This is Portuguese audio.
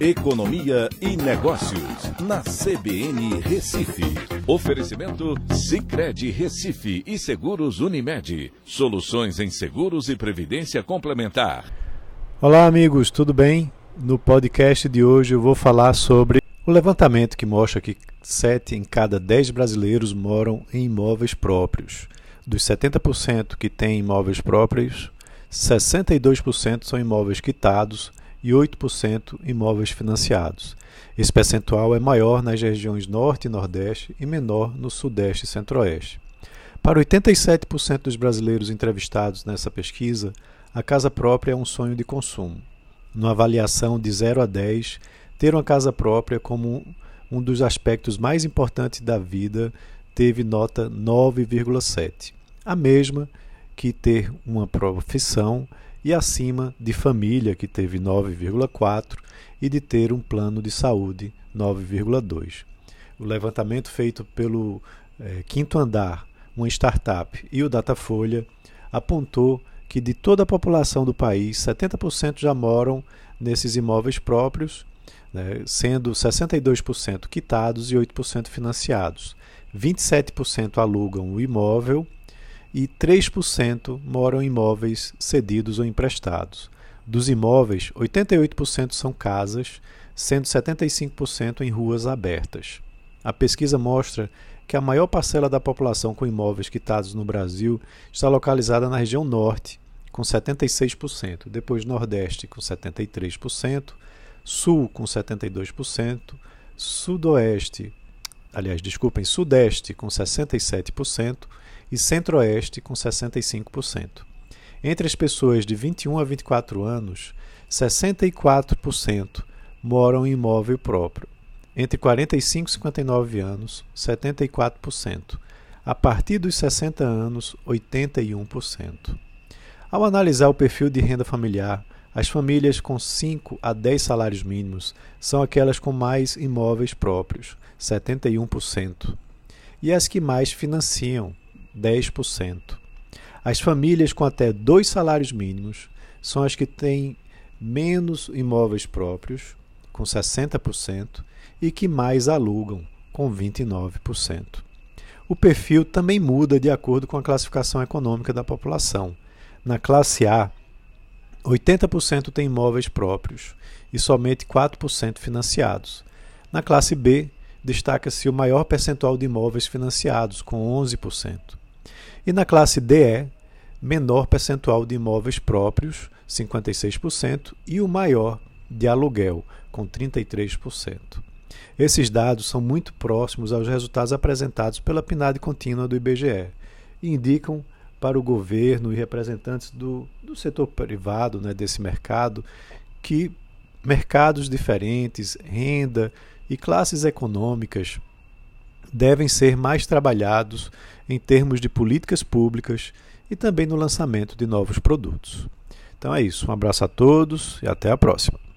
Economia e Negócios, na CBN Recife. Oferecimento Cicred Recife e Seguros Unimed. Soluções em seguros e previdência complementar. Olá, amigos, tudo bem? No podcast de hoje eu vou falar sobre o levantamento que mostra que 7 em cada 10 brasileiros moram em imóveis próprios. Dos 70% que têm imóveis próprios, 62% são imóveis quitados e 8% imóveis financiados. Esse percentual é maior nas regiões Norte e Nordeste e menor no Sudeste e Centro-Oeste. Para 87% dos brasileiros entrevistados nessa pesquisa, a casa própria é um sonho de consumo. Numa avaliação de 0 a 10, ter uma casa própria como um dos aspectos mais importantes da vida teve nota 9,7, a mesma que ter uma profissão e acima de família, que teve 9,4%, e de ter um plano de saúde, 9,2%. O levantamento feito pelo é, Quinto Andar, uma startup, e o Datafolha apontou que de toda a população do país, 70% já moram nesses imóveis próprios, né, sendo 62% quitados e 8% financiados. 27% alugam o imóvel e 3% moram em imóveis cedidos ou emprestados. Dos imóveis, 88% são casas, sendo 75% em ruas abertas. A pesquisa mostra que a maior parcela da população com imóveis quitados no Brasil está localizada na região norte, com 76%, depois Nordeste, com 73%, Sul, com 72%, Sudoeste, aliás, desculpem, Sudeste, com 67%, e Centro-Oeste com 65%. Entre as pessoas de 21 a 24 anos, 64% moram em imóvel próprio. Entre 45 e 59 anos, 74%. A partir dos 60 anos, 81%. Ao analisar o perfil de renda familiar, as famílias com 5 a 10 salários mínimos são aquelas com mais imóveis próprios, 71%, e as que mais financiam, 10%. As famílias com até dois salários mínimos são as que têm menos imóveis próprios, com 60%, e que mais alugam, com 29%. O perfil também muda de acordo com a classificação econômica da população. Na classe A, 80% tem imóveis próprios e somente 4% financiados. Na classe B, destaca-se o maior percentual de imóveis financiados, com 11%. E na classe DE, menor percentual de imóveis próprios, 56%, e o maior de aluguel, com 33%. Esses dados são muito próximos aos resultados apresentados pela PNAD contínua do IBGE e indicam para o governo e representantes do, do setor privado né, desse mercado que mercados diferentes, renda e classes econômicas devem ser mais trabalhados em termos de políticas públicas e também no lançamento de novos produtos. Então é isso. Um abraço a todos e até a próxima.